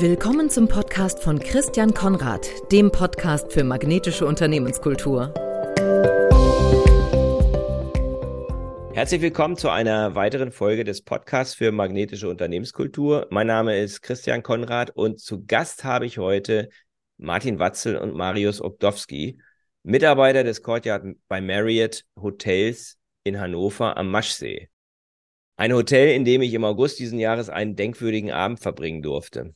Willkommen zum Podcast von Christian Konrad, dem Podcast für magnetische Unternehmenskultur. Herzlich willkommen zu einer weiteren Folge des Podcasts für magnetische Unternehmenskultur. Mein Name ist Christian Konrad und zu Gast habe ich heute Martin Watzel und Marius Ogdowski, Mitarbeiter des Courtyard bei Marriott Hotels in Hannover am Maschsee. Ein Hotel, in dem ich im August diesen Jahres einen denkwürdigen Abend verbringen durfte.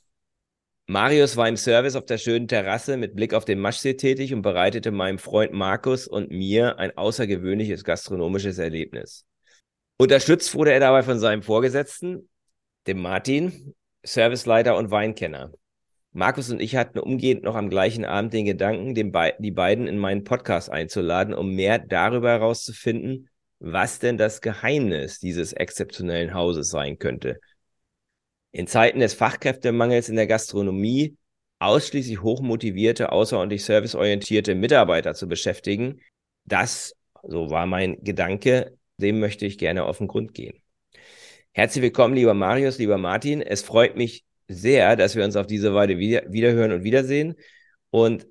Marius war im Service auf der schönen Terrasse mit Blick auf den Maschsee tätig und bereitete meinem Freund Markus und mir ein außergewöhnliches gastronomisches Erlebnis. Unterstützt wurde er dabei von seinem Vorgesetzten, dem Martin, Serviceleiter und Weinkenner. Markus und ich hatten umgehend noch am gleichen Abend den Gedanken, den Be die beiden in meinen Podcast einzuladen, um mehr darüber herauszufinden, was denn das Geheimnis dieses exzeptionellen Hauses sein könnte in Zeiten des Fachkräftemangels in der Gastronomie ausschließlich hochmotivierte, außerordentlich serviceorientierte Mitarbeiter zu beschäftigen. Das, so war mein Gedanke, dem möchte ich gerne auf den Grund gehen. Herzlich willkommen, lieber Marius, lieber Martin. Es freut mich sehr, dass wir uns auf diese Weise wieder, wiederhören und wiedersehen. Und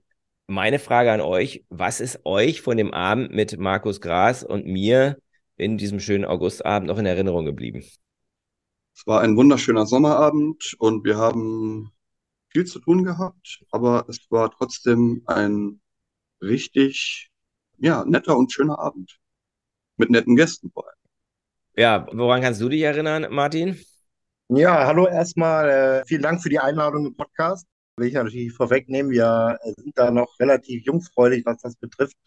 meine Frage an euch, was ist euch von dem Abend mit Markus Gras und mir in diesem schönen Augustabend noch in Erinnerung geblieben? Es war ein wunderschöner Sommerabend und wir haben viel zu tun gehabt, aber es war trotzdem ein richtig, ja, netter und schöner Abend. Mit netten Gästen vor allem. Ja, woran kannst du dich erinnern, Martin? Ja, hallo erstmal. Äh, vielen Dank für die Einladung im Podcast. Will ich natürlich vorwegnehmen, wir sind da noch relativ jungfräulich, was das betrifft.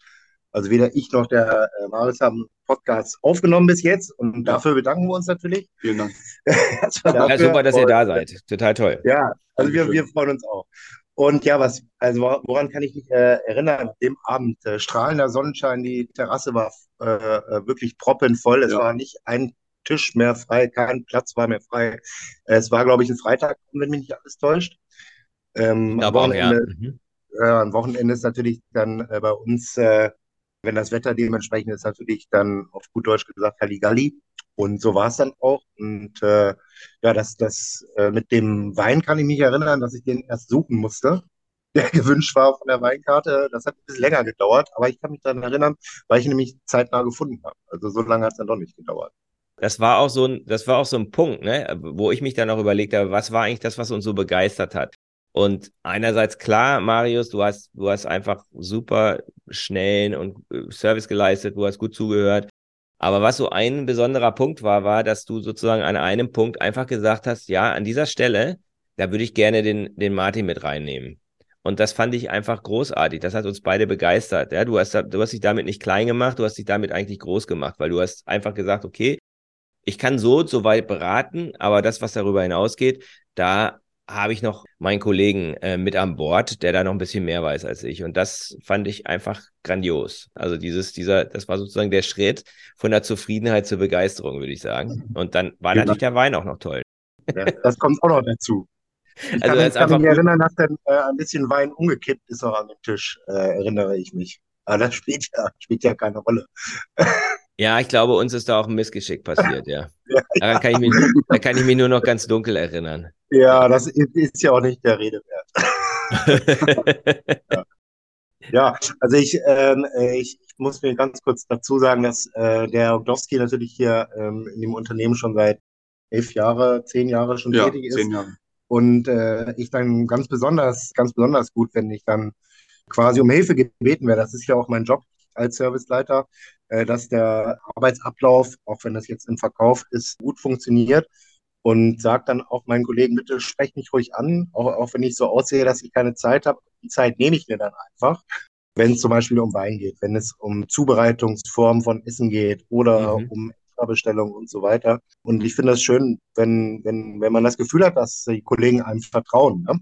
Also weder ich noch der äh, Marius haben Podcast aufgenommen bis jetzt und dafür bedanken wir uns natürlich. Vielen Dank. ja, super, dass ihr da seid. Total toll. Ja, also wir, wir freuen uns auch. Und ja, was, also woran kann ich mich äh, erinnern? Dem Abend, äh, strahlender Sonnenschein, die Terrasse war äh, äh wirklich proppenvoll. Es ja. war nicht ein Tisch mehr frei, kein Platz war mehr frei. Es war, glaube ich, ein Freitag, wenn mich nicht alles täuscht. Ähm, Aber auch, ja. Mhm. Äh, am Wochenende ist natürlich dann äh, bei uns äh, wenn das Wetter dementsprechend ist, natürlich dann auf gut Deutsch gesagt Halligalli. Und so war es dann auch. Und äh, ja, das, das äh, mit dem Wein kann ich mich erinnern, dass ich den erst suchen musste, der gewünscht war von der Weinkarte. Das hat ein bisschen länger gedauert, aber ich kann mich daran erinnern, weil ich ihn nämlich zeitnah gefunden habe. Also so lange hat es dann doch nicht gedauert. Das war auch so ein, das war auch so ein Punkt, ne, wo ich mich dann auch überlegt habe, was war eigentlich das, was uns so begeistert hat? Und einerseits klar, Marius, du hast, du hast einfach super schnellen und äh, Service geleistet, du hast gut zugehört. Aber was so ein besonderer Punkt war, war, dass du sozusagen an einem Punkt einfach gesagt hast, ja, an dieser Stelle, da würde ich gerne den, den Martin mit reinnehmen. Und das fand ich einfach großartig. Das hat uns beide begeistert. Ja, du hast, du hast dich damit nicht klein gemacht, du hast dich damit eigentlich groß gemacht, weil du hast einfach gesagt, okay, ich kann so und so weit beraten, aber das, was darüber hinausgeht, da habe ich noch meinen Kollegen äh, mit an Bord, der da noch ein bisschen mehr weiß als ich. Und das fand ich einfach grandios. Also dieses, dieser, das war sozusagen der Schritt von der Zufriedenheit zur Begeisterung, würde ich sagen. Und dann war genau. natürlich der Wein auch noch toll. Ja, das kommt auch noch dazu. Ich also kann, kann mich erinnern, dass dann äh, ein bisschen Wein umgekippt ist auch an dem Tisch, äh, erinnere ich mich. Aber das spielt ja, spielt ja keine Rolle. Ja, ich glaube, uns ist da auch ein Missgeschick passiert, ja. ja Daran kann ich mich, da kann ich mich nur noch ganz dunkel erinnern. Ja, das ist, ist ja auch nicht der Rede wert. ja. ja. also ich, ähm, ich, ich, muss mir ganz kurz dazu sagen, dass äh, der Ogdowski natürlich hier ähm, in dem Unternehmen schon seit elf Jahre, zehn Jahre schon ja, tätig ist. Zehn Jahre. Und äh, ich dann ganz besonders, ganz besonders gut, wenn ich dann quasi um Hilfe gebeten werde. Das ist ja auch mein Job als Serviceleiter, äh, dass der Arbeitsablauf, auch wenn das jetzt im Verkauf ist, gut funktioniert und sage dann auch meinen Kollegen, bitte sprecht mich ruhig an, auch, auch wenn ich so aussehe, dass ich keine Zeit habe. Die Zeit nehme ich mir dann einfach, wenn es zum Beispiel um Wein geht, wenn es um Zubereitungsformen von Essen geht oder mhm. um Extrabestellungen und so weiter. Und ich finde das schön, wenn, wenn, wenn man das Gefühl hat, dass die Kollegen einem vertrauen, ne?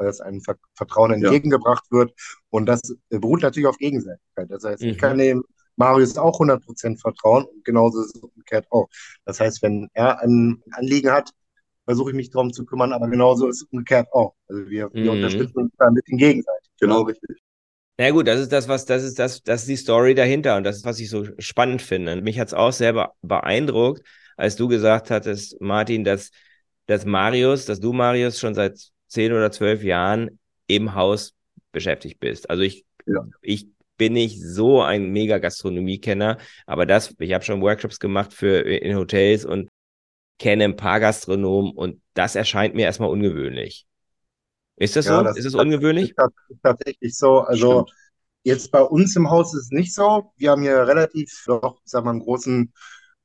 Weil es einem Vertrauen entgegengebracht ja. wird. Und das beruht natürlich auf Gegenseitigkeit. Das heißt, mhm. ich kann dem Marius auch 100% vertrauen und genauso ist es umgekehrt auch. Das heißt, wenn er ein Anliegen hat, versuche ich mich darum zu kümmern, aber genauso ist es umgekehrt auch. Also wir, wir mhm. unterstützen uns da mit den gegenseitig. Genau richtig. Na gut, das ist das, was, das ist das, das ist die Story dahinter und das ist, was ich so spannend finde. Und mich hat es auch sehr beeindruckt, als du gesagt hattest, Martin, dass, dass Marius, dass du Marius schon seit zehn oder zwölf Jahren im Haus beschäftigt bist. Also ich, ja. ich bin nicht so ein mega Gastronomiekenner, aber das, ich habe schon Workshops gemacht für in Hotels und kenne ein paar Gastronomen und das erscheint mir erstmal ungewöhnlich. Ist das ja, so? Das ist es ungewöhnlich? Ist tatsächlich so. Also Stimmt. jetzt bei uns im Haus ist es nicht so. Wir haben hier relativ doch, sag mal, einen großen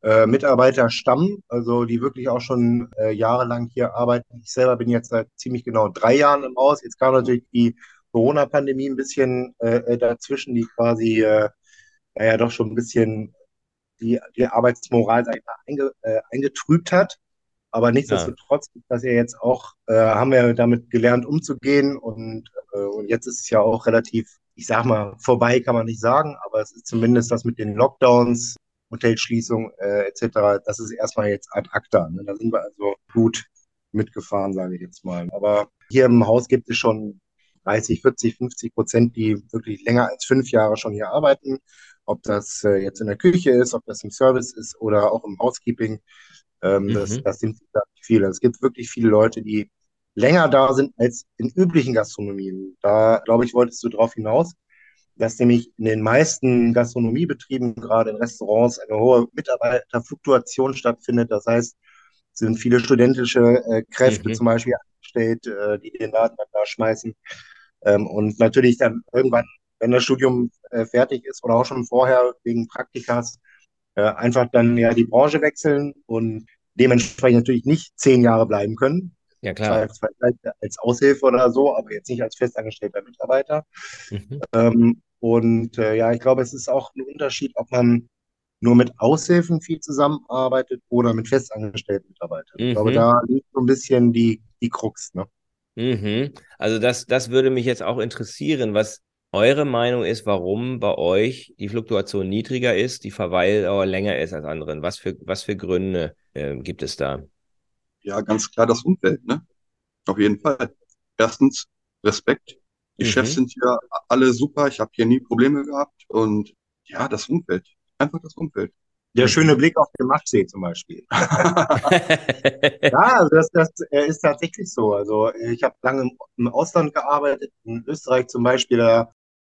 äh, Mitarbeiterstamm, also die wirklich auch schon äh, jahrelang hier arbeiten. Ich selber bin jetzt seit ziemlich genau drei Jahren im Haus. Jetzt kam natürlich die Corona-Pandemie ein bisschen äh, äh dazwischen, die quasi äh, naja doch schon ein bisschen die, die Arbeitsmoral sag einge, äh, eingetrübt hat. Aber nichtsdestotrotz ja. dass ja jetzt auch, äh, haben wir damit gelernt, umzugehen und, äh, und jetzt ist es ja auch relativ, ich sag mal, vorbei kann man nicht sagen, aber es ist zumindest das mit den Lockdowns, Hotelschließung äh, etc., das ist erstmal jetzt ad acta. Ne? Da sind wir also gut mitgefahren, sage ich jetzt mal. Aber hier im Haus gibt es schon 30, 40, 50 Prozent, die wirklich länger als fünf Jahre schon hier arbeiten. Ob das äh, jetzt in der Küche ist, ob das im Service ist oder auch im Housekeeping. Ähm, mhm. das, das sind viele. Es gibt wirklich viele Leute, die länger da sind als in üblichen Gastronomien. Da, glaube ich, wolltest du darauf hinaus, dass nämlich in den meisten Gastronomiebetrieben, gerade in Restaurants, eine hohe Mitarbeiterfluktuation stattfindet. Das heißt, es sind viele studentische äh, Kräfte mhm. zum Beispiel angestellt, äh, die den Laden dann da schmeißen. Ähm, und natürlich dann irgendwann, wenn das Studium äh, fertig ist oder auch schon vorher wegen Praktikas, äh, einfach dann ja die Branche wechseln und dementsprechend natürlich nicht zehn Jahre bleiben können. Ja, klar. Als Aushilfe oder so, aber jetzt nicht als festangestellter Mitarbeiter. Mhm. Ähm, und äh, ja, ich glaube, es ist auch ein Unterschied, ob man nur mit Aushilfen viel zusammenarbeitet oder mit festangestellten Mitarbeitern. Mhm. Ich glaube, mhm. da liegt so ein bisschen die, die Krux. Ne? Mhm. Also das, das würde mich jetzt auch interessieren, was eure Meinung ist, warum bei euch die Fluktuation niedriger ist, die Verweildauer länger ist als anderen. Was für, was für Gründe äh, gibt es da? Ja, ganz klar das Umfeld, ne? Auf jeden Fall. Erstens Respekt. Die mhm. Chefs sind hier alle super. Ich habe hier nie Probleme gehabt. Und ja, das Umfeld. Einfach das Umfeld. Der schöne Blick auf den Maschsee zum Beispiel. ja, also das, das ist tatsächlich so. Also ich habe lange im Ausland gearbeitet, in Österreich zum Beispiel. Da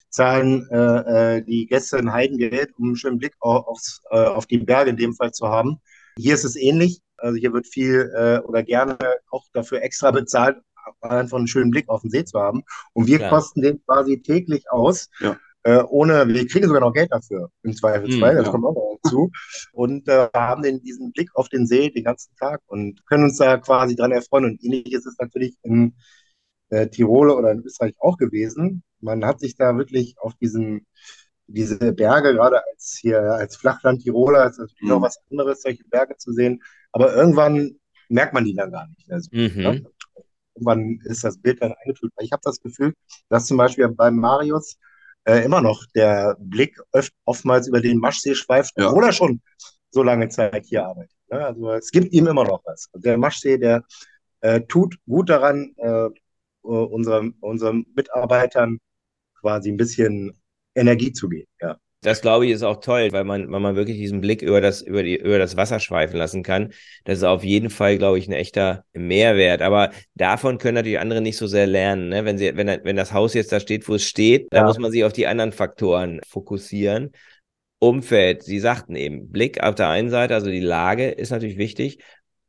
zahlen äh, äh, die Gäste ein Heidengeld, um einen schönen Blick auf, aufs, äh, auf die Berge in dem Fall zu haben. Hier ist es ähnlich. Also hier wird viel äh, oder gerne auch dafür extra bezahlt, einfach einen schönen Blick auf den See zu haben. Und wir ja. kosten den quasi täglich aus. Ja äh, ohne, wir kriegen sogar noch Geld dafür, im Zweifelsfall, mm, das ja. kommt auch noch dazu. Und äh, haben den, diesen Blick auf den See den ganzen Tag und können uns da quasi dran erfreuen. Und ähnlich ist es natürlich in äh, Tirol oder in Österreich auch gewesen. Man hat sich da wirklich auf diesen, diese Berge, gerade als hier als Flachland-Tiroler, ist natürlich mhm. auch was anderes, solche Berge zu sehen. Aber irgendwann merkt man die dann gar nicht. Also, mhm. Irgendwann ist das Bild dann eingetütet. Ich habe das Gefühl, dass zum Beispiel beim Marius äh, immer noch der Blick oft, oftmals über den Maschsee schweift, ja. obwohl er schon so lange Zeit hier arbeitet. Ne? Also es gibt ihm immer noch was. Der Maschsee, der äh, tut gut daran, äh, unseren, unseren Mitarbeitern quasi ein bisschen Energie zu geben. Ja. Das glaube ich ist auch toll, weil man, weil man wirklich diesen Blick über das, über die, über das Wasser schweifen lassen kann. Das ist auf jeden Fall, glaube ich, ein echter Mehrwert. Aber davon können natürlich andere nicht so sehr lernen. Ne? Wenn sie, wenn, wenn das Haus jetzt da steht, wo es steht, ja. da muss man sich auf die anderen Faktoren fokussieren. Umfeld, Sie sagten eben, Blick auf der einen Seite, also die Lage ist natürlich wichtig,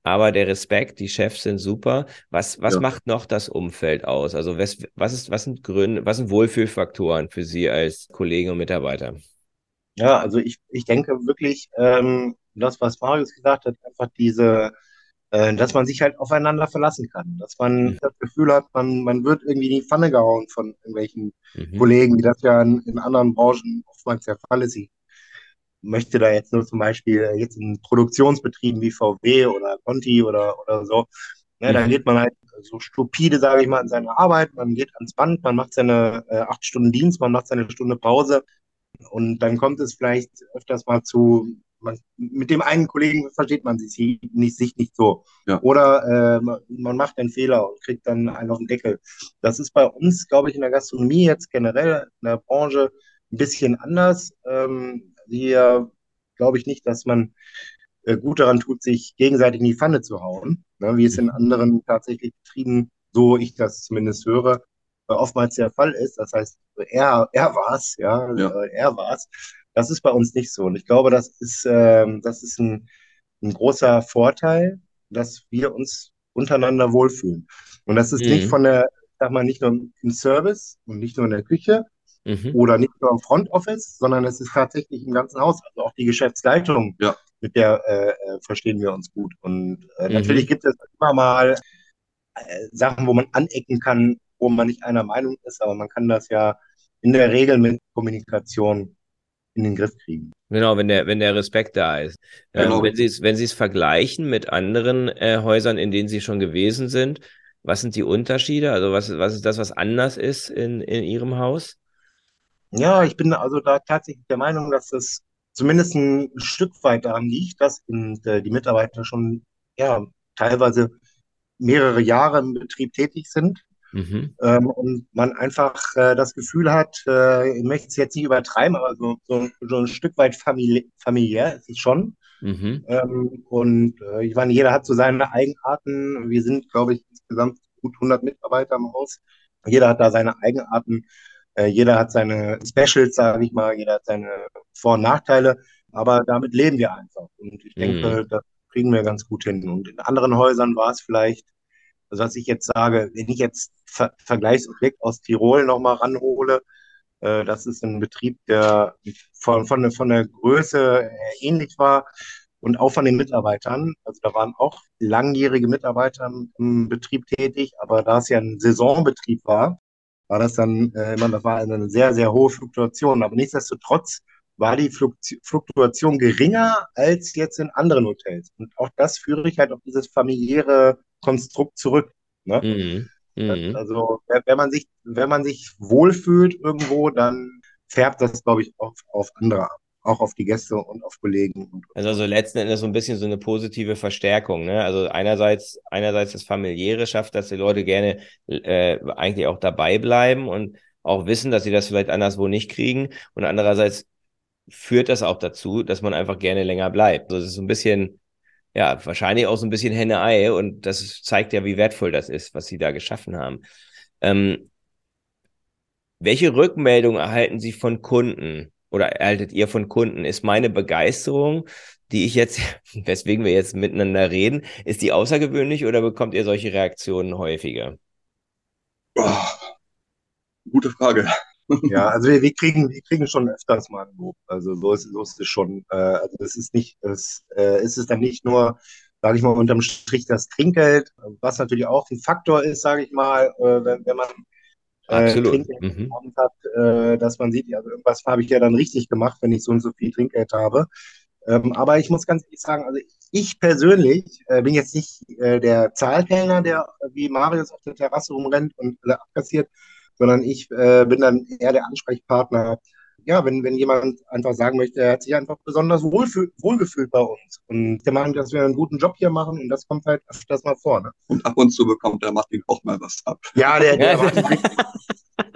aber der Respekt, die Chefs sind super. Was, was ja. macht noch das Umfeld aus? Also was, was, ist, was sind Gründe, was sind Wohlfühlfaktoren für Sie als Kollegen und Mitarbeiter? Ja, also ich, ich denke wirklich, ähm, das, was Marius gesagt hat, einfach diese, äh, dass man sich halt aufeinander verlassen kann. Dass man mhm. das Gefühl hat, man, man wird irgendwie in die Pfanne gehauen von irgendwelchen mhm. Kollegen, wie das ja in, in anderen Branchen oftmals der Fall ist. Ich möchte da jetzt nur zum Beispiel jetzt in Produktionsbetrieben wie VW oder Conti oder, oder so, ne, mhm. da geht man halt so stupide, sage ich mal, in seine Arbeit, man geht ans Band, man macht seine äh, acht Stunden Dienst, man macht seine Stunde Pause und dann kommt es vielleicht öfters mal zu, man, mit dem einen Kollegen versteht man sich nicht, sich nicht so. Ja. Oder äh, man macht einen Fehler und kriegt dann einen auf den Deckel. Das ist bei uns, glaube ich, in der Gastronomie jetzt generell in der Branche ein bisschen anders. Ähm, hier glaube ich nicht, dass man äh, gut daran tut, sich gegenseitig in die Pfanne zu hauen, ne, wie es in anderen tatsächlich Betrieben so ich das zumindest höre, oftmals der Fall ist. Das heißt, er, er war's, ja, ja. Äh, er war's. Das ist bei uns nicht so. Und ich glaube, das ist, ähm, das ist ein, ein großer Vorteil, dass wir uns untereinander wohlfühlen. Und das ist mhm. nicht von der, sag mal, nicht nur im Service und nicht nur in der Küche mhm. oder nicht nur im Front Office, sondern es ist tatsächlich im ganzen Haus. Also auch die Geschäftsleitung, ja. mit der äh, äh verstehen wir uns gut. Und äh, mhm. natürlich gibt es immer mal äh, Sachen, wo man anecken kann, wo man nicht einer Meinung ist, aber man kann das ja in der Regel mit Kommunikation in den Griff kriegen. Genau, wenn der, wenn der Respekt da ist. Ähm, genau. Ähm, wenn Sie es, wenn Sie es vergleichen mit anderen äh, Häusern, in denen Sie schon gewesen sind, was sind die Unterschiede? Also was, was ist das, was anders ist in, in Ihrem Haus? Ja, ich bin also da tatsächlich der Meinung, dass es zumindest ein Stück weit daran liegt, dass die Mitarbeiter schon ja teilweise mehrere Jahre im Betrieb tätig sind Mhm. Ähm, und man einfach äh, das Gefühl hat, äh, ich möchte es jetzt nicht übertreiben, aber so, so, so ein Stück weit famili familiär ist es schon. Mhm. Ähm, und äh, ich meine, jeder hat so seine Eigenarten. Wir sind, glaube ich, insgesamt gut 100 Mitarbeiter im Haus. Jeder hat da seine Eigenarten. Äh, jeder hat seine Specials, sage ich mal. Jeder hat seine Vor- und Nachteile. Aber damit leben wir einfach. Und ich denke, mhm. das kriegen wir ganz gut hin. Und in anderen Häusern war es vielleicht also was ich jetzt sage, wenn ich jetzt Ver Vergleichsobjekt aus Tirol nochmal ranhole, äh, das ist ein Betrieb, der von, von, von der Größe ähnlich war und auch von den Mitarbeitern. Also da waren auch langjährige Mitarbeiter im Betrieb tätig, aber da es ja ein Saisonbetrieb war, war das dann äh, immer, das war eine sehr, sehr hohe Fluktuation. Aber nichtsdestotrotz war die Fluktuation geringer als jetzt in anderen Hotels. Und auch das führe ich halt auf dieses familiäre Konstrukt zurück. Ne? Mhm. Mhm. Also wenn man sich, wenn man sich wohlfühlt irgendwo, dann färbt das, glaube ich, auch auf andere ab. Auch auf die Gäste und auf Kollegen. Also, also letzten Endes so ein bisschen so eine positive Verstärkung. Ne? Also einerseits, einerseits das Familiäre schafft, dass die Leute gerne äh, eigentlich auch dabei bleiben und auch wissen, dass sie das vielleicht anderswo nicht kriegen. Und andererseits führt das auch dazu, dass man einfach gerne länger bleibt. Es ist so ein bisschen ja, wahrscheinlich auch so ein bisschen Henne-Ei und das zeigt ja, wie wertvoll das ist, was Sie da geschaffen haben. Ähm, welche Rückmeldung erhalten Sie von Kunden oder erhaltet ihr von Kunden? Ist meine Begeisterung, die ich jetzt, weswegen wir jetzt miteinander reden, ist die außergewöhnlich oder bekommt ihr solche Reaktionen häufiger? Oh, gute Frage. Ja, also wir, wir, kriegen, wir kriegen schon öfters mal ein Lob. Also so ist, so ist es schon. Äh, also es ist nicht, es, äh, ist es dann nicht nur, sage ich mal, unterm Strich das Trinkgeld, was natürlich auch ein Faktor ist, sage ich mal, äh, wenn, wenn man äh, Absolut. Trinkgeld mhm. hat, äh, dass man sieht, also irgendwas habe ich ja dann richtig gemacht, wenn ich so und so viel Trinkgeld habe. Ähm, aber ich muss ganz ehrlich sagen, also ich persönlich äh, bin jetzt nicht äh, der Zahlkellner, der wie Marius auf der Terrasse rumrennt und äh, abkassiert, sondern ich äh, bin dann eher der Ansprechpartner. Ja, wenn, wenn jemand einfach sagen möchte, er hat sich einfach besonders wohlgefühlt bei uns und der meint, dass wir einen guten Job hier machen und das kommt halt öfters mal vor. Ne? Und ab und zu bekommt der Martin auch mal was ab. Ja, der, der, kriegt,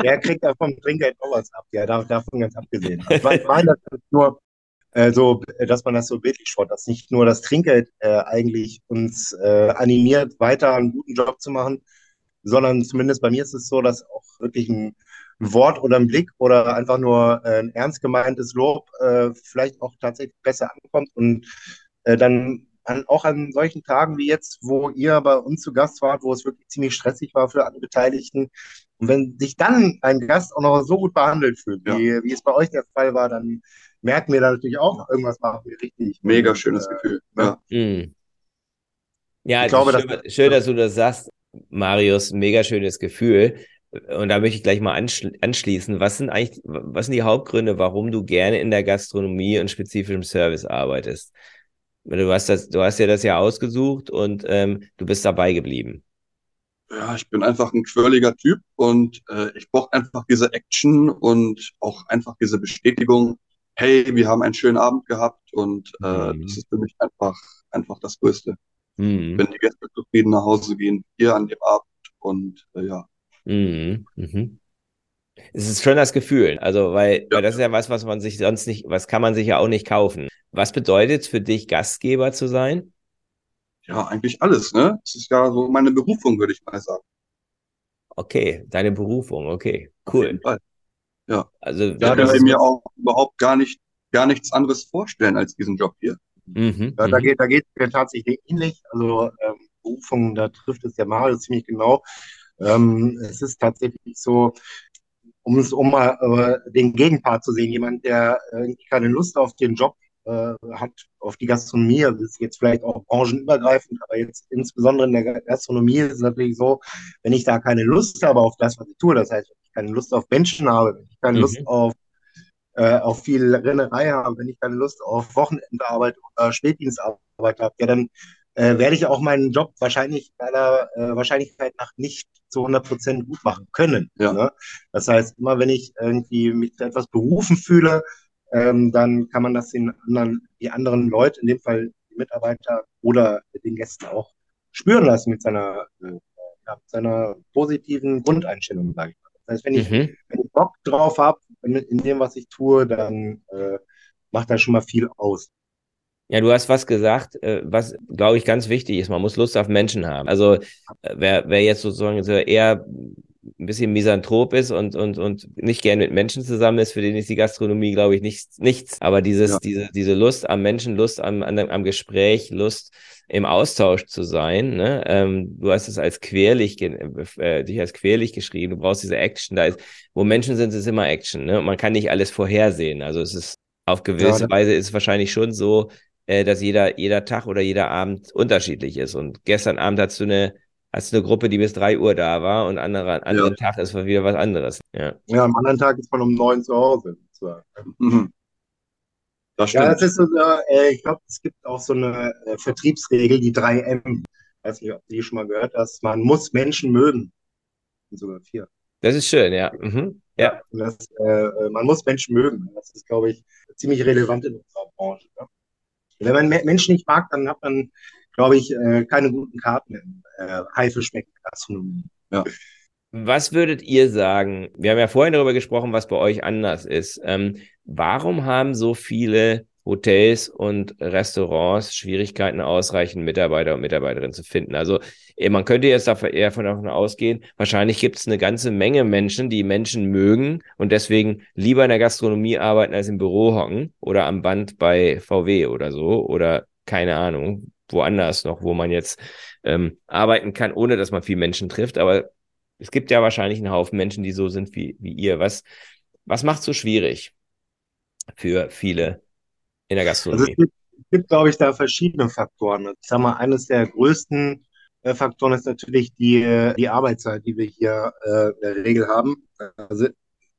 der kriegt ja vom Trinkgeld auch was ab, ja, davon ganz abgesehen. Also ich meine, das ist nur äh, so, dass man das so bildlich schaut, dass nicht nur das Trinkgeld äh, eigentlich uns äh, animiert, weiter einen guten Job zu machen, sondern zumindest bei mir ist es so, dass auch wirklich ein Wort oder ein Blick oder einfach nur äh, ein ernst gemeintes Lob äh, vielleicht auch tatsächlich besser ankommt und äh, dann an, auch an solchen Tagen wie jetzt, wo ihr bei uns zu Gast wart, wo es wirklich ziemlich stressig war für alle Beteiligten. Und wenn sich dann ein Gast auch noch so gut behandelt fühlt, ja. wie, wie es bei euch der Fall war, dann merken wir da natürlich auch, irgendwas machen wir richtig. Mega schönes und, äh, Gefühl. Ja, mhm. ja ich glaube, schön, dass, schön, dass du das sagst. Marius, mega schönes Gefühl. Und da möchte ich gleich mal anschließen. Was sind eigentlich, was sind die Hauptgründe, warum du gerne in der Gastronomie und spezifischem Service arbeitest? Du hast das, du hast ja das ja ausgesucht und ähm, du bist dabei geblieben. Ja, ich bin einfach ein quirliger Typ und äh, ich brauche einfach diese Action und auch einfach diese Bestätigung. Hey, wir haben einen schönen Abend gehabt und äh, mhm. das ist für mich einfach, einfach das Größte mhm. wenn die Gäste zufrieden nach Hause gehen, hier an dem Abend und äh, ja. Mhm. Mhm. Es ist schon das Gefühl, also weil, ja. weil das ist ja was, was man sich sonst nicht, was kann man sich ja auch nicht kaufen. Was bedeutet es für dich, Gastgeber zu sein? Ja, eigentlich alles, ne? Das ist ja so meine Berufung, würde ich mal sagen. okay, deine Berufung, okay, cool. Ja. Also, ich kann mir auch überhaupt gar nicht, gar nichts anderes vorstellen als diesen Job hier. Mhm, ja, da mhm. geht, da geht es mir tatsächlich ähnlich. Also ähm, Berufung, da trifft es der Mario ziemlich genau. Ähm, es ist tatsächlich so, um es um mal äh, den Gegenpart zu sehen, jemand, der äh, keine Lust auf den Job äh, hat, auf die Gastronomie, das ist jetzt vielleicht auch branchenübergreifend, aber jetzt insbesondere in der Gastronomie ist es natürlich so, wenn ich da keine Lust habe auf das, was ich tue, das heißt, wenn ich keine Lust auf Menschen habe, wenn ich keine mhm. Lust auf äh, auf viel Rennerei habe, wenn ich keine Lust auf Wochenendarbeit oder Spätdienstarbeit habe, ja, dann äh, werde ich auch meinen Job wahrscheinlich meiner äh, Wahrscheinlichkeit nach nicht zu 100 Prozent gut machen können. Ja. Ne? Das heißt, immer wenn ich irgendwie mich zu etwas berufen fühle, ähm, dann kann man das den anderen, die anderen Leute, in dem Fall die Mitarbeiter oder den Gästen auch spüren lassen mit seiner, äh, mit seiner positiven Grundeinstellung, sage ich mal. Das heißt, wenn ich, mhm. wenn ich Bock drauf habe in, dem, was ich tue, dann äh, macht das schon mal viel aus. Ja, du hast was gesagt, äh, was, glaube ich, ganz wichtig ist. Man muss Lust auf Menschen haben. Also äh, wer, wer jetzt sozusagen eher ein bisschen misanthrop ist und, und, und nicht gern mit Menschen zusammen ist, für den ist die Gastronomie, glaube ich, nichts. nichts. Aber dieses, ja. diese, diese Lust am Menschen, Lust am, am, am Gespräch, Lust im Austausch zu sein. Ne? Ähm, du hast es als querlich, äh, dich als querlich geschrieben. Du brauchst diese Action. Da ist, wo Menschen sind, ist immer Action. Ne? Und man kann nicht alles vorhersehen. Also es ist auf gewisse ja, Weise ist es wahrscheinlich schon so, äh, dass jeder, jeder Tag oder jeder Abend unterschiedlich ist. Und gestern Abend hast du eine, hast du eine Gruppe, die bis drei Uhr da war und andere, anderen ja. Tag ist wieder was anderes. Ja. ja, am anderen Tag ist man um neun zu Hause. Mhm. Das ja, das ist so, äh, ich glaube, es gibt auch so eine äh, Vertriebsregel, die 3M. Ich weiß nicht, ob du die schon mal gehört hast. Man muss Menschen mögen. Sogar vier. Das ist schön, ja. Mhm. Ja. ja das, äh, man muss Menschen mögen. Das ist, glaube ich, ziemlich relevant in unserer Branche. Ne? Wenn man Menschen nicht mag, dann hat man, glaube ich, äh, keine guten Karten in äh, Haifischmecken-Gastronomie. Ja. Was würdet ihr sagen? Wir haben ja vorhin darüber gesprochen, was bei euch anders ist. Ähm, warum haben so viele Hotels und Restaurants Schwierigkeiten, ausreichend Mitarbeiter und Mitarbeiterinnen zu finden. Also eh, man könnte jetzt eher davon ausgehen, wahrscheinlich gibt es eine ganze Menge Menschen, die Menschen mögen und deswegen lieber in der Gastronomie arbeiten als im Büro hocken oder am Band bei VW oder so oder keine Ahnung, woanders noch, wo man jetzt ähm, arbeiten kann, ohne dass man viel Menschen trifft. Aber es gibt ja wahrscheinlich einen Haufen Menschen, die so sind wie, wie ihr. Was, was macht so schwierig für viele in der Gastronomie? Also es gibt, gibt glaube ich, da verschiedene Faktoren. Ich sage mal, eines der größten äh, Faktoren ist natürlich die, die Arbeitszeit, die wir hier äh, in der Regel haben. Also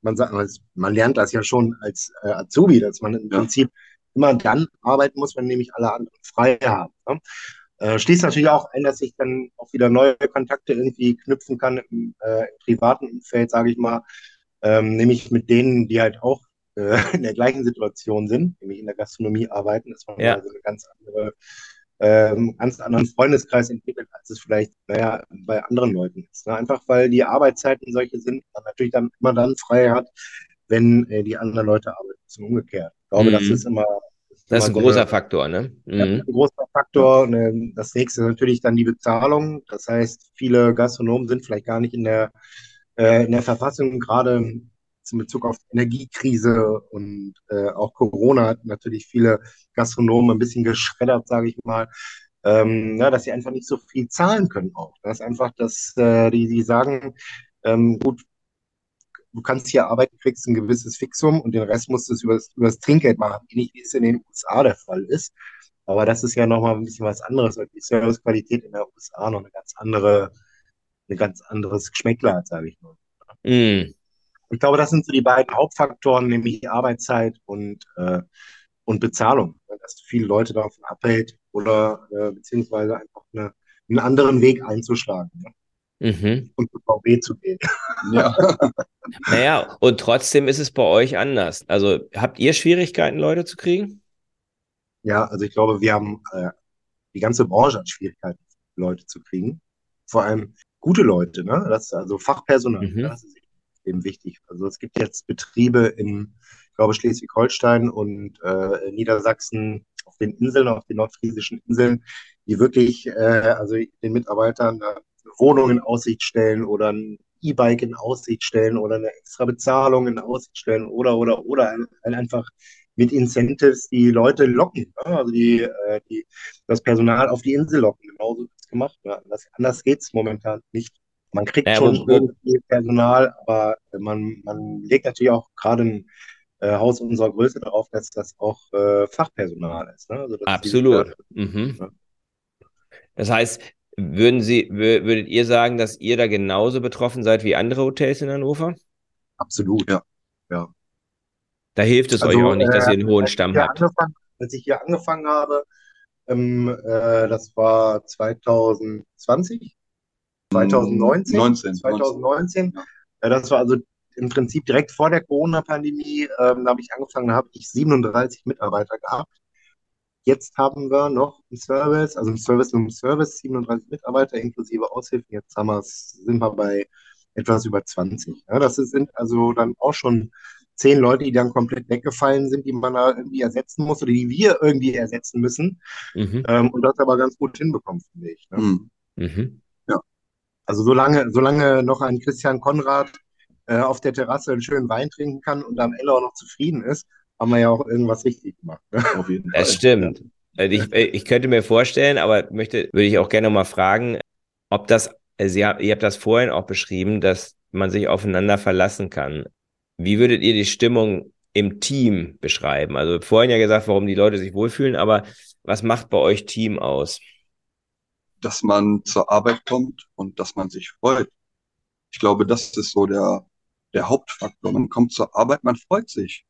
man, sagt, man lernt das ja schon als äh, Azubi, dass man im Prinzip immer dann arbeiten muss, wenn nämlich alle anderen frei haben. Ne? Äh, schließt natürlich auch ein, dass ich dann auch wieder neue Kontakte irgendwie knüpfen kann im, äh, im privaten Umfeld, sage ich mal, ähm, nämlich mit denen, die halt auch äh, in der gleichen Situation sind, nämlich in der Gastronomie arbeiten, dass man ja. also eine ganz andere, ähm, ganz anderen Freundeskreis entwickelt, als es vielleicht, naja, bei anderen Leuten ist. Ne? Einfach weil die Arbeitszeiten solche sind, man natürlich dann immer dann frei hat, wenn äh, die anderen Leute arbeiten, zum umgekehrt. Ich glaube, mhm. das ist immer das ist ein großer eine, Faktor, ne? Mhm. Ein großer Faktor. Ne, das nächste ist natürlich dann die Bezahlung. Das heißt, viele Gastronomen sind vielleicht gar nicht in der, äh, in der Verfassung, gerade in Bezug auf Energiekrise und äh, auch Corona hat natürlich viele Gastronomen ein bisschen geschreddert, sage ich mal, ähm, ja, dass sie einfach nicht so viel zahlen können auch. Das ist einfach, dass äh, die, die sagen, ähm, gut, du kannst hier arbeiten, kriegst ein gewisses Fixum und den Rest musst du über das Trinkgeld machen, ähnlich wie es in den USA der Fall ist. Aber das ist ja nochmal ein bisschen was anderes, weil die Servicequalität in der USA noch eine ganz andere, eine ganz anderes Geschmäckler hat, sage ich mal. Mm. Ich glaube, das sind so die beiden Hauptfaktoren, nämlich Arbeitszeit und, äh, und Bezahlung. Dass viele Leute davon abhält oder äh, beziehungsweise einfach eine, einen anderen Weg einzuschlagen. Ne? Mhm. Und zu VW zu gehen. Ja. naja, und trotzdem ist es bei euch anders. Also habt ihr Schwierigkeiten, Leute zu kriegen? Ja, also ich glaube, wir haben äh, die ganze Branche hat Schwierigkeiten, Leute zu kriegen. Vor allem gute Leute, ne? Das also Fachpersonal, mhm. das ist eben wichtig. Also es gibt jetzt Betriebe in, ich glaube, Schleswig-Holstein und äh, Niedersachsen auf den Inseln, auf den nordfriesischen Inseln, die wirklich, äh, also den Mitarbeitern Wohnungen in Aussicht stellen oder ein E-Bike in Aussicht stellen oder eine extra Bezahlung in Aussicht stellen oder, oder, oder einfach mit Incentives die Leute locken, ne? also die, äh, die, das Personal auf die Insel locken. Genauso wird es gemacht. Ne? Anders, anders geht es momentan nicht. Man kriegt ja, schon irgendwie Personal, aber man, man legt natürlich auch gerade ein äh, Haus unserer Größe darauf, dass das auch äh, Fachpersonal ist. Ne? Also, Absolut. Die, mhm. ja. Das heißt, würden Sie, würdet ihr sagen, dass ihr da genauso betroffen seid wie andere Hotels in Hannover? Absolut, ja. ja. Da hilft es also, euch auch nicht, dass ihr einen hohen Stamm habt. Als ich hier angefangen habe, ähm, äh, das war 2020, 2019, 19, 2019. Ja. Äh, das war also im Prinzip direkt vor der Corona-Pandemie. Ähm, da habe ich angefangen, da habe ich 37 Mitarbeiter gehabt. Jetzt haben wir noch im Service, also im Service und im Service 37 Mitarbeiter inklusive Aushilfen. Jetzt haben wir, sind wir bei etwas über 20. Ja, das sind also dann auch schon zehn Leute, die dann komplett weggefallen sind, die man da irgendwie ersetzen muss oder die wir irgendwie ersetzen müssen. Mhm. Ähm, und das aber ganz gut hinbekommen, finde ich. Ne? Mhm. mhm. Ja. Also solange, solange noch ein Christian Konrad äh, auf der Terrasse einen schönen Wein trinken kann und am Ende auch noch zufrieden ist, haben wir ja auch irgendwas richtig gemacht. Ne? Auf jeden Fall. Das stimmt. Also ich, ich könnte mir vorstellen, aber möchte, würde ich auch gerne mal fragen, ob das, Sie, ihr habt das vorhin auch beschrieben, dass man sich aufeinander verlassen kann. Wie würdet ihr die Stimmung im Team beschreiben? Also vorhin ja gesagt, warum die Leute sich wohlfühlen, aber was macht bei euch Team aus? Dass man zur Arbeit kommt und dass man sich freut. Ich glaube, das ist so der, der Hauptfaktor. Man kommt zur Arbeit, man freut sich.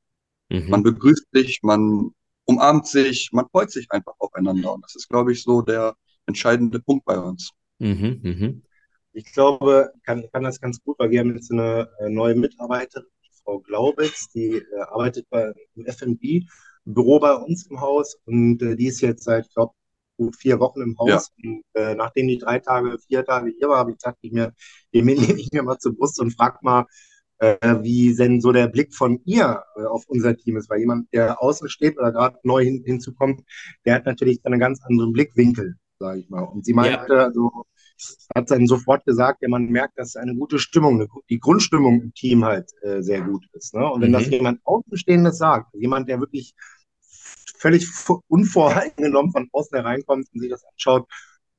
Mhm. Man begrüßt sich, man umarmt sich, man freut sich einfach aufeinander. Und das ist, glaube ich, so der entscheidende Punkt bei uns. Mhm, mh. Ich glaube, kann, kann das ganz gut, weil wir haben jetzt eine äh, neue Mitarbeiterin, Frau Glaubitz, die äh, arbeitet bei im F&B Büro bei uns im Haus und äh, die ist jetzt seit, ich glaube, gut vier Wochen im Haus. Ja. Und äh, nachdem die drei Tage, vier Tage hier war, habe ich gesagt, ich mir, den nehme ich mir mal zur Brust und frag mal, wie denn so der Blick von ihr äh, auf unser Team ist. Weil jemand, der außen steht oder gerade neu hin, hinzukommt, der hat natürlich einen ganz anderen Blickwinkel, sage ich mal. Und sie meinte, ja. also hat dann sofort gesagt, ja, man merkt, dass eine gute Stimmung, die Grundstimmung im Team halt äh, sehr gut ist. Ne? Und wenn mhm. das jemand Außenstehendes sagt, jemand, der wirklich völlig unvoreingenommen von außen hereinkommt und sich das anschaut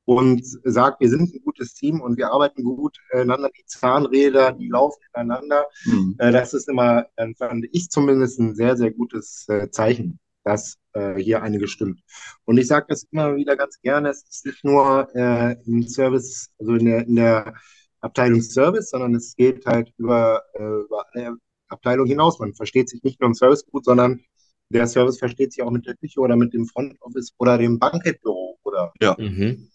und sagt, wir sind ein gutes Team und wir arbeiten gut einander, die Zahnräder, die laufen ineinander. Mhm. Äh, das ist immer, dann fand ich zumindest ein sehr, sehr gutes äh, Zeichen dass äh, hier einige stimmt. Und ich sage das immer wieder ganz gerne, es ist nicht nur äh, im Service, also in der, in der Abteilung Service, sondern es geht halt über, äh, über eine Abteilung hinaus. Man versteht sich nicht nur im Service gut, sondern der Service versteht sich auch mit der Küche oder mit dem Front Office oder dem Bankettbüro oder, ja. mhm.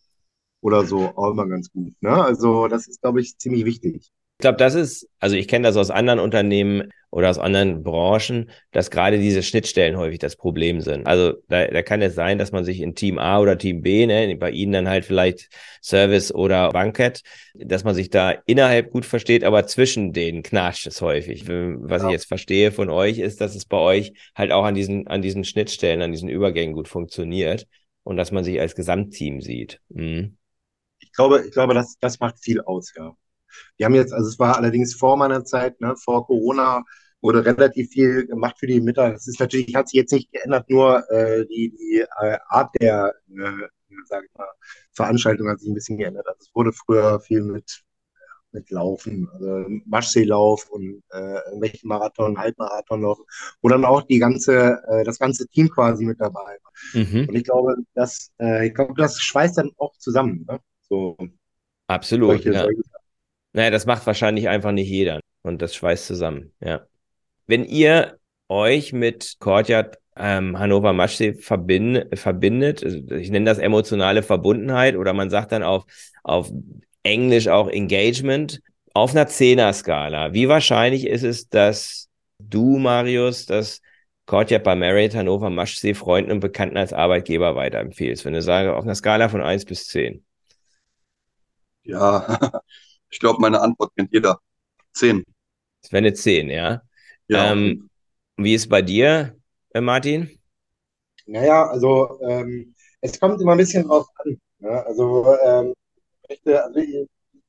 Oder so auch immer ganz gut. Ne? Also das ist, glaube ich, ziemlich wichtig. Ich glaube, das ist, also ich kenne das aus anderen Unternehmen oder aus anderen Branchen, dass gerade diese Schnittstellen häufig das Problem sind. Also da, da kann es sein, dass man sich in Team A oder Team B, ne, bei Ihnen dann halt vielleicht Service oder Bankett, dass man sich da innerhalb gut versteht, aber zwischen denen knatscht es häufig. Was ja. ich jetzt verstehe von euch, ist, dass es bei euch halt auch an diesen, an diesen Schnittstellen, an diesen Übergängen gut funktioniert und dass man sich als Gesamtteam sieht. Mhm. Ich glaube, ich glaube, das, das macht viel aus, ja. Wir haben jetzt, also es war allerdings vor meiner Zeit, ne, vor Corona, wurde relativ viel gemacht für die Mitarbeiter. Es ist natürlich, hat sich jetzt nicht geändert, nur äh, die, die äh, Art der äh, sag ich mal, Veranstaltung hat sich ein bisschen geändert. Also es wurde früher viel mit, mit Laufen, also Maschseelauf und äh, irgendwelche Marathon, Halbmarathonlauf, wo dann auch die ganze, äh, das ganze Team quasi mit dabei war. Mhm. Und ich glaube, das, äh, ich glaube, das schweißt dann auch zusammen. Ne? So, Absolut. Ja. solche naja, das macht wahrscheinlich einfach nicht jeder. Und das schweißt zusammen, ja. Wenn ihr euch mit Courtyard ähm, Hannover Maschsee verbind, verbindet, also ich nenne das emotionale Verbundenheit oder man sagt dann auf, auf Englisch auch Engagement, auf einer Zehner-Skala. Wie wahrscheinlich ist es, dass du, Marius, das Courtyard bei Marriott Hannover Maschsee Freunden und Bekannten als Arbeitgeber weiterempfehlst? Wenn du sagst, auf einer Skala von 1 bis 10. Ja, Ich glaube, meine Antwort kennt jeder. Zehn. Das wäre eine Zehn, ja. ja ähm, wie ist es bei dir, äh, Martin? Naja, also ähm, es kommt immer ein bisschen drauf an. Ne? Also, ähm, möchte, also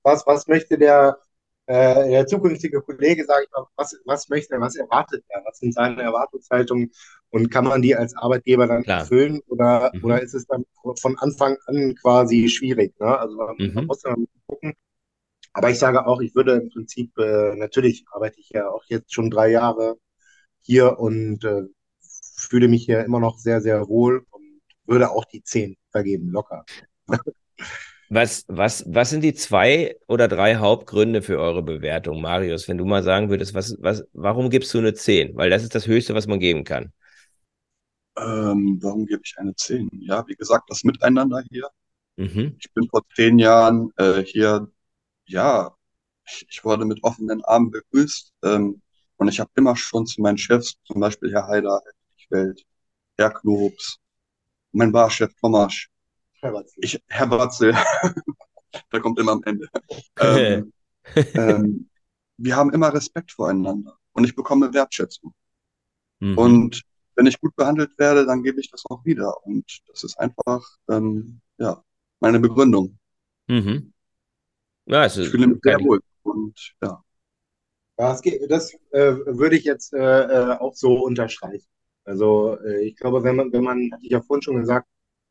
was, was möchte der äh, der zukünftige Kollege, sage ich mal, was, was möchte er, was erwartet er, was sind seine Erwartungshaltungen und kann man die als Arbeitgeber dann Klar. erfüllen oder, mhm. oder ist es dann von Anfang an quasi schwierig? Ne? Also man, mhm. muss dann gucken. Aber ich sage auch, ich würde im Prinzip, äh, natürlich arbeite ich ja auch jetzt schon drei Jahre hier und äh, fühle mich hier immer noch sehr, sehr wohl und würde auch die zehn vergeben, locker. Was, was, was sind die zwei oder drei Hauptgründe für eure Bewertung, Marius? Wenn du mal sagen würdest, was, was, warum gibst du eine 10? Weil das ist das Höchste, was man geben kann. Ähm, warum gebe ich eine 10? Ja, wie gesagt, das Miteinander hier. Mhm. Ich bin vor zehn Jahren äh, hier, ja, ich, ich, wurde mit offenen Armen begrüßt. Ähm, und ich habe immer schon zu meinen Chefs, zum Beispiel Herr Heider, Herr Welt, Herr Knobs, mein Barchef Thomas, Herr Watzel. Ich, Herr Watzel. der kommt immer am Ende. ähm, ähm, wir haben immer Respekt voreinander und ich bekomme Wertschätzung. Mhm. Und wenn ich gut behandelt werde, dann gebe ich das auch wieder. Und das ist einfach, ähm, ja, meine Begründung. Mhm. Ja, also ich fühle mich sehr wohl. Und ja. Das, das äh, würde ich jetzt äh, äh, auch so unterstreichen. Also äh, ich glaube, wenn man, wenn man, hatte ich ja vorhin schon gesagt,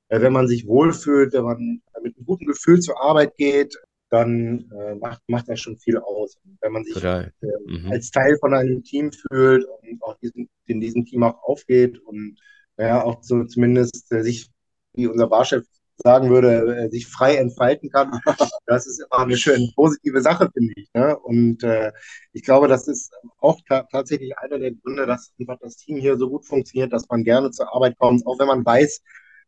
äh, wenn man sich wohlfühlt, wenn man mit einem guten Gefühl zur Arbeit geht, dann äh, macht, macht das schon viel aus. Und wenn man sich äh, mhm. als Teil von einem Team fühlt und auch diesen, in diesem Team auch aufgeht und ja, auch so zumindest äh, sich, wie unser Barchef sagen würde, äh, sich frei entfalten kann, das ist immer eine schöne positive Sache, finde ich. Ne? Und äh, ich glaube, das ist auch ta tatsächlich einer der Gründe, dass einfach das Team hier so gut funktioniert, dass man gerne zur Arbeit kommt, auch wenn man weiß,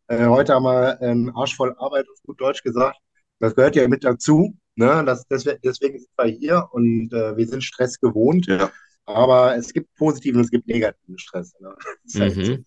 äh, heute haben wir einen Arsch voll Arbeit, auf gut Deutsch gesagt. Das gehört ja mit dazu. Ne? Das, deswegen sind wir hier und äh, wir sind Stress gewohnt. Ja. Aber es gibt positiven und es gibt negativen Stress. Ne? Halt mhm.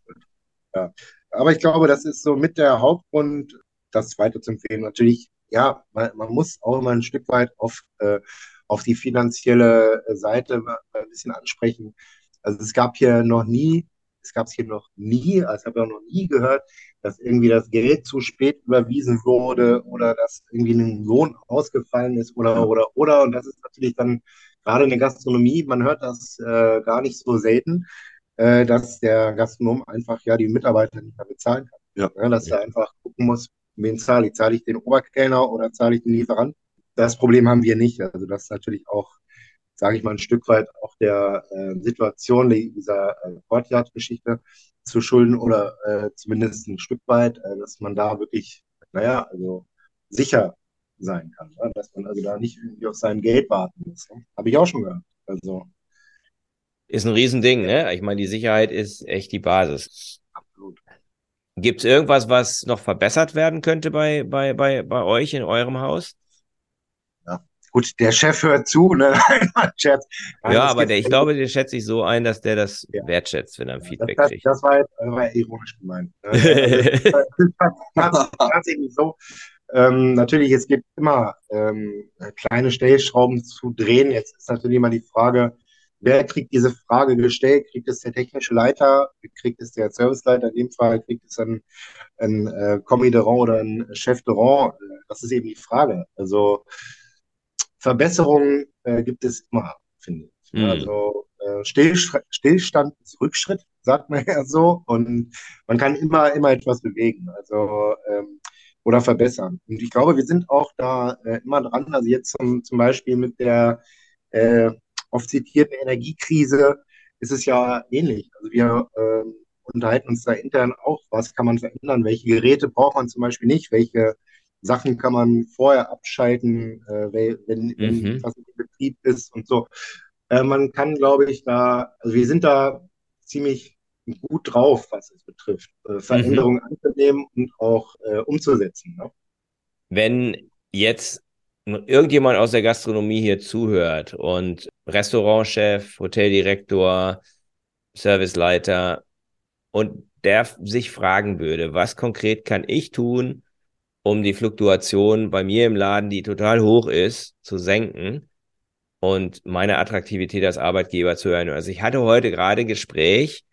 ja. Aber ich glaube, das ist so mit der Hauptgrund, das weiter zu empfehlen. Natürlich, ja, man, man muss auch immer ein Stück weit auf, äh, auf die finanzielle Seite ein bisschen ansprechen. Also es gab hier noch nie, es gab es hier noch nie, also habe ich auch noch nie gehört, dass irgendwie das Geld zu spät überwiesen wurde oder dass irgendwie ein Lohn ausgefallen ist oder, oder, oder. Und das ist natürlich dann gerade in der Gastronomie, man hört das äh, gar nicht so selten, äh, dass der Gastronom einfach ja die Mitarbeiter nicht mehr bezahlen kann. Ja. ja dass ja. er einfach gucken muss, wen zahle ich? Zahle ich den Oberkellner oder zahle ich den Lieferant? Das Problem haben wir nicht. Also das ist natürlich auch, sage ich mal, ein Stück weit auch der äh, Situation dieser äh, Courtyard-Geschichte zu schulden oder äh, zumindest ein Stück weit, äh, dass man da wirklich, naja, also sicher sein kann. Ne? Dass man also da nicht irgendwie auf sein Geld warten muss. Ne? Habe ich auch schon gehört. Also. Ist ein Riesending, ne? Ich meine, die Sicherheit ist echt die Basis. Absolut. Gibt es irgendwas, was noch verbessert werden könnte bei, bei, bei, bei euch in eurem Haus? Gut, der Chef hört zu, ne? Scherz. Nein, ja, aber der, ich glaube, der schätzt sich so ein, dass der das ja. wertschätzt, wenn er ein Feedback das, kriegt. Das war, das war ironisch gemeint. Also, tatsächlich so. Ähm, natürlich, es gibt immer ähm, kleine Stellschrauben zu drehen. Jetzt ist natürlich immer die Frage, wer kriegt diese Frage gestellt? Kriegt es der technische Leiter? Kriegt es der Serviceleiter? In dem Fall kriegt es ein, ein äh, Commis de Rang oder ein Chef de Rang? Das ist eben die Frage. Also Verbesserungen äh, gibt es immer, finde ich. Mhm. Also äh, Stillstand ist Rückschritt, sagt man ja so. Und man kann immer, immer etwas bewegen. Also ähm, oder verbessern. Und ich glaube, wir sind auch da äh, immer dran. Also jetzt zum, zum Beispiel mit der äh, oft zitierten Energiekrise ist es ja ähnlich. Also wir äh, unterhalten uns da intern auch, was kann man verändern, welche Geräte braucht man zum Beispiel nicht, welche Sachen kann man vorher abschalten, äh, wenn, wenn mhm. was im Betrieb ist und so. Äh, man kann, glaube ich, da, also wir sind da ziemlich gut drauf, was es betrifft, äh, Veränderungen mhm. anzunehmen und auch äh, umzusetzen. Ne? Wenn jetzt irgendjemand aus der Gastronomie hier zuhört und Restaurantchef, Hoteldirektor, Serviceleiter und der sich fragen würde, was konkret kann ich tun, um die Fluktuation bei mir im Laden, die total hoch ist, zu senken und meine Attraktivität als Arbeitgeber zu erhöhen. Also ich hatte heute gerade ein Gespräch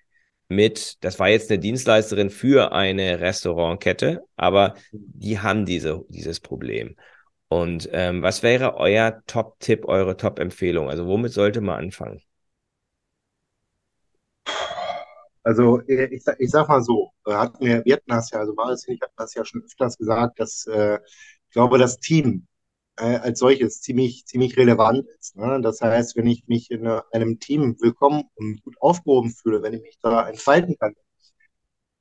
mit, das war jetzt eine Dienstleisterin für eine Restaurantkette, aber die haben diese, dieses Problem. Und ähm, was wäre euer Top-Tipp, eure Top-Empfehlung? Also womit sollte man anfangen? Also äh, ich, ich sag mal so, äh, hatten wir, wir hatten das ja, also Marius und ich hatten das ja schon öfters gesagt, dass äh, ich glaube, das Team äh, als solches ziemlich, ziemlich relevant ist. Ne? Das heißt, wenn ich mich in einem Team willkommen und gut aufgehoben fühle, wenn ich mich da entfalten kann,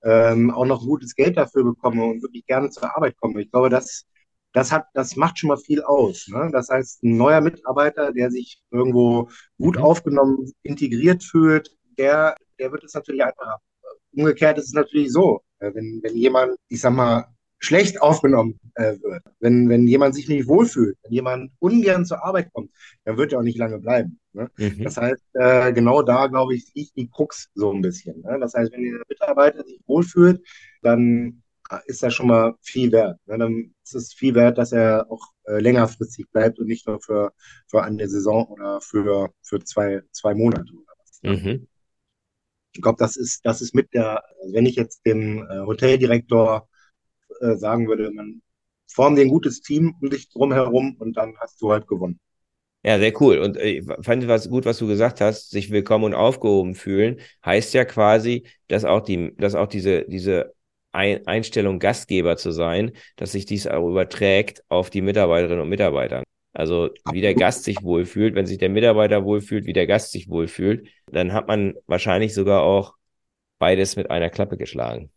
ähm, auch noch gutes Geld dafür bekomme und wirklich gerne zur Arbeit komme, ich glaube, das, das hat, das macht schon mal viel aus. Ne? Das heißt, ein neuer Mitarbeiter, der sich irgendwo gut mhm. aufgenommen, integriert fühlt, der, der wird es natürlich einfach haben. Umgekehrt ist es natürlich so, äh, wenn, wenn jemand, ich sag mal, schlecht aufgenommen äh, wird, wenn, wenn jemand sich nicht wohlfühlt, wenn jemand ungern zur Arbeit kommt, dann wird er auch nicht lange bleiben. Ne? Mhm. Das heißt, äh, genau da, glaube ich, liegt die Krux so ein bisschen. Ne? Das heißt, wenn der Mitarbeiter sich wohlfühlt, dann ist das schon mal viel wert. Ne? Dann ist es viel wert, dass er auch äh, längerfristig bleibt und nicht nur für, für eine Saison oder für, für zwei, zwei Monate oder was. Ne? Mhm. Ich glaube, das ist, das ist mit der, also wenn ich jetzt dem äh, Hoteldirektor äh, sagen würde, man formt ein gutes Team um dich drumherum und dann hast du halt gewonnen. Ja, sehr cool. Und äh, ich fand was gut, was du gesagt hast, sich willkommen und aufgehoben fühlen, heißt ja quasi, dass auch die, dass auch diese, diese Einstellung, Gastgeber zu sein, dass sich dies auch überträgt auf die Mitarbeiterinnen und Mitarbeiter. Also wie der Gast sich wohlfühlt, wenn sich der Mitarbeiter wohlfühlt, wie der Gast sich wohlfühlt, dann hat man wahrscheinlich sogar auch beides mit einer Klappe geschlagen.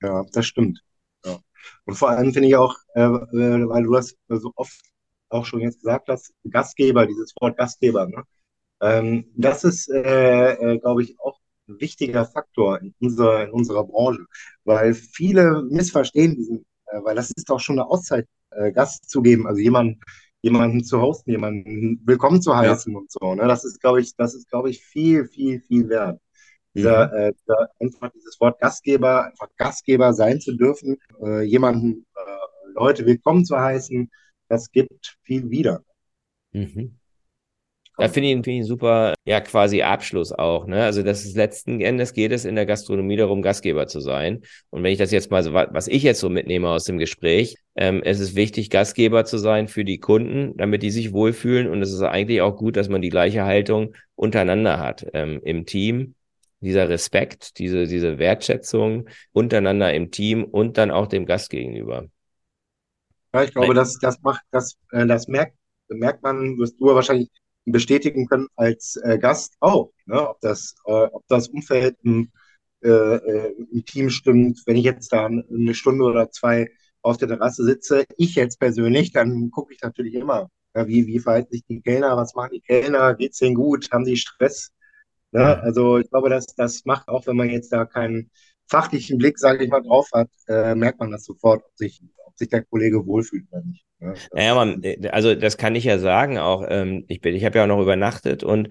Ja, das stimmt. Ja. Und vor allem finde ich auch, äh, äh weil du das so oft auch schon jetzt gesagt hast, Gastgeber, dieses Wort Gastgeber, ne? ähm, das ist, äh, äh, glaube ich, auch ein wichtiger Faktor in unserer, in unserer Branche, weil viele missverstehen diesen, äh, weil das ist auch schon eine Auszeit, äh, Gast zu geben, also jemanden jemanden zu hosten, jemanden willkommen zu heißen ja. und so. Ne? Das ist, glaube ich, das ist, glaube ich, viel, viel, viel wert. Dieser, mhm. äh, dieser, einfach dieses Wort Gastgeber, einfach Gastgeber sein zu dürfen, äh, jemanden, äh, Leute willkommen zu heißen, das gibt viel wieder. Mhm. Da finde ich, find ich super, ja, quasi Abschluss auch, ne? Also, das ist letzten Endes geht es in der Gastronomie darum, Gastgeber zu sein. Und wenn ich das jetzt mal so, was ich jetzt so mitnehme aus dem Gespräch, ähm, es ist wichtig, Gastgeber zu sein für die Kunden, damit die sich wohlfühlen. Und es ist eigentlich auch gut, dass man die gleiche Haltung untereinander hat, ähm, im Team. Dieser Respekt, diese, diese Wertschätzung untereinander im Team und dann auch dem Gast gegenüber. Ja, ich glaube, das, das macht, das, äh, das merkt, merkt man, wirst du wahrscheinlich bestätigen können als äh, Gast auch, ne? ob, das, äh, ob das Umfeld im, äh, äh, im Team stimmt. Wenn ich jetzt da eine Stunde oder zwei auf der Terrasse sitze, ich jetzt persönlich, dann gucke ich natürlich immer, ja, wie, wie verhalten sich die Kellner, was machen die Kellner, geht's denen gut, haben die Stress? Ne? Also ich glaube, das, das macht auch, wenn man jetzt da keinen fachlichen Blick, sage ich mal, drauf hat, äh, merkt man das sofort, ob sich, ob sich der Kollege wohlfühlt oder nicht. Ne? Naja, man, also das kann ich ja sagen auch. Ähm, ich ich habe ja auch noch übernachtet und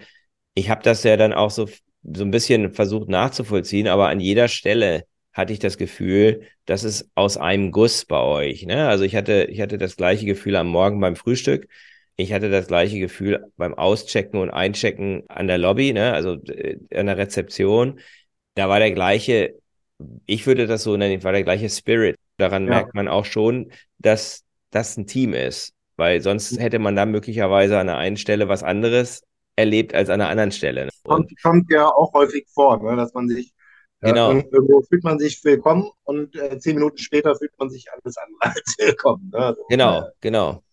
ich habe das ja dann auch so, so ein bisschen versucht nachzuvollziehen, aber an jeder Stelle hatte ich das Gefühl, das ist aus einem Guss bei euch. Ne? Also ich hatte, ich hatte das gleiche Gefühl am Morgen beim Frühstück. Ich hatte das gleiche Gefühl beim Auschecken und Einchecken an der Lobby, ne? also äh, an der Rezeption. Da war der gleiche, ich würde das so nennen, war der gleiche Spirit. Daran ja. merkt man auch schon, dass das ein Team ist. Weil sonst mhm. hätte man da möglicherweise an der einen Stelle was anderes erlebt als an der anderen Stelle. Ne? Und kommt ja auch häufig vor, ne? dass man sich Genau. Ja, irgendwo fühlt man sich willkommen und äh, zehn Minuten später fühlt man sich alles andere als willkommen. Ne? Also, genau, äh, genau.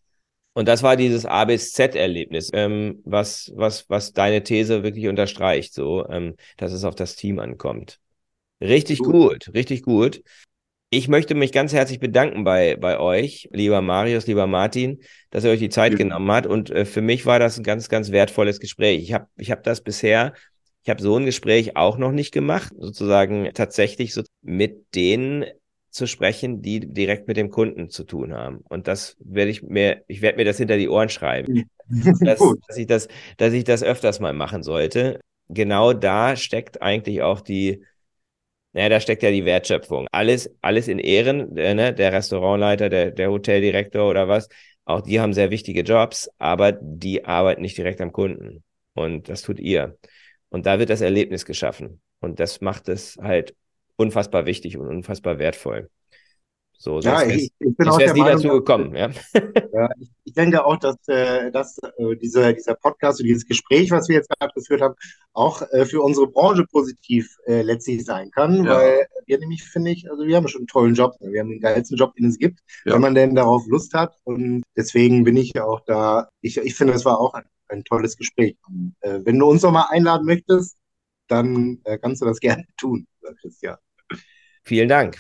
Und das war dieses A bis Z-Erlebnis, ähm, was, was, was deine These wirklich unterstreicht, so, ähm, dass es auf das Team ankommt. Richtig gut, gut richtig gut. Ich möchte mich ganz herzlich bedanken bei, bei euch, lieber Marius, lieber Martin, dass ihr euch die Zeit ja. genommen habt. Und äh, für mich war das ein ganz, ganz wertvolles Gespräch. Ich habe ich hab das bisher ich habe so ein Gespräch auch noch nicht gemacht, sozusagen tatsächlich so mit denen zu sprechen, die direkt mit dem Kunden zu tun haben. Und das werde ich mir, ich werde mir das hinter die Ohren schreiben, dass, dass, ich das, dass ich das öfters mal machen sollte. Genau da steckt eigentlich auch die, naja, da steckt ja die Wertschöpfung. Alles, alles in Ehren, äh, ne? der Restaurantleiter, der, der Hoteldirektor oder was, auch die haben sehr wichtige Jobs, aber die arbeiten nicht direkt am Kunden. Und das tut ihr. Und da wird das Erlebnis geschaffen. Und das macht es halt unfassbar wichtig und unfassbar wertvoll. So, sonst ja, ich, ich bin auch der Meinung, dazu gekommen. Ja. ja ich, denke auch, dass, äh, dass äh, diese, dieser Podcast und dieses Gespräch, was wir jetzt gerade geführt haben, auch äh, für unsere Branche positiv äh, letztlich sein kann, ja. weil wir nämlich, finde ich, also wir haben schon einen tollen Job, wir haben den geilsten Job, den es gibt, ja. wenn man denn darauf Lust hat. Und deswegen bin ich ja auch da, ich, ich finde, es war auch ein, ein tolles Gespräch. Und, äh, wenn du uns noch mal einladen möchtest, dann äh, kannst du das gerne tun, Christian. Vielen Dank.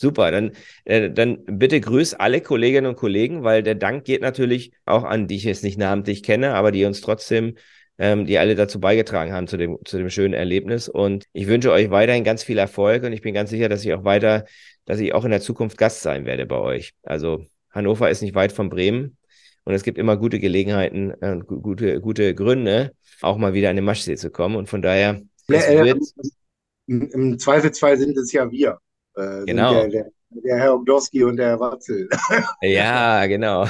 Super, dann, äh, dann bitte grüß alle Kolleginnen und Kollegen, weil der Dank geht natürlich auch an, die ich jetzt nicht namentlich kenne, aber die uns trotzdem, ähm, die alle dazu beigetragen haben zu dem, zu dem schönen Erlebnis. Und ich wünsche euch weiterhin ganz viel Erfolg und ich bin ganz sicher, dass ich auch weiter, dass ich auch in der Zukunft Gast sein werde bei euch. Also Hannover ist nicht weit von Bremen und es gibt immer gute Gelegenheiten und äh, gute, gute Gründe, auch mal wieder an den Maschsee zu kommen. Und von daher, ja, äh, im, im Zweifelsfall sind es ja wir. Äh, genau. Der, der, der, Herr Obdowski und der Herr Watzel. ja, genau.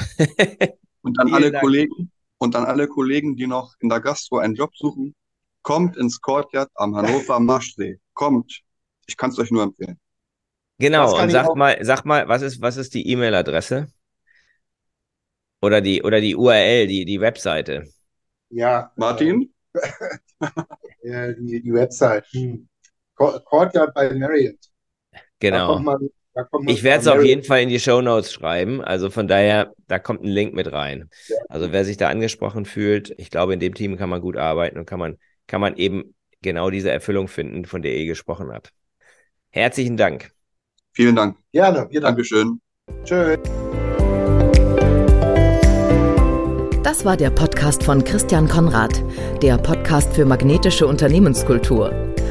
und an alle Dank. Kollegen und an alle Kollegen, die noch in der Gastro einen Job suchen, kommt ins Courtyard am Hannover Marschsee. Kommt. Ich kann es euch nur empfehlen. Genau, und sag mal, sag mal, was ist, was ist die E-Mail-Adresse? Oder die, oder die URL, die, die Webseite? Ja. Martin? ja, die, die Website. Hm. Courtyard bei Marriott. Genau. Da man, ich werde es auf jeden Fall in die Show Notes schreiben. Also von daher, da kommt ein Link mit rein. Ja. Also wer sich da angesprochen fühlt, ich glaube, in dem Team kann man gut arbeiten und kann man, kann man eben genau diese Erfüllung finden, von der ihr gesprochen habt. Herzlichen Dank. Vielen Dank. Gerne. Vielen Dankeschön. Tschüss. Das war der Podcast von Christian Konrad, der Podcast für magnetische Unternehmenskultur.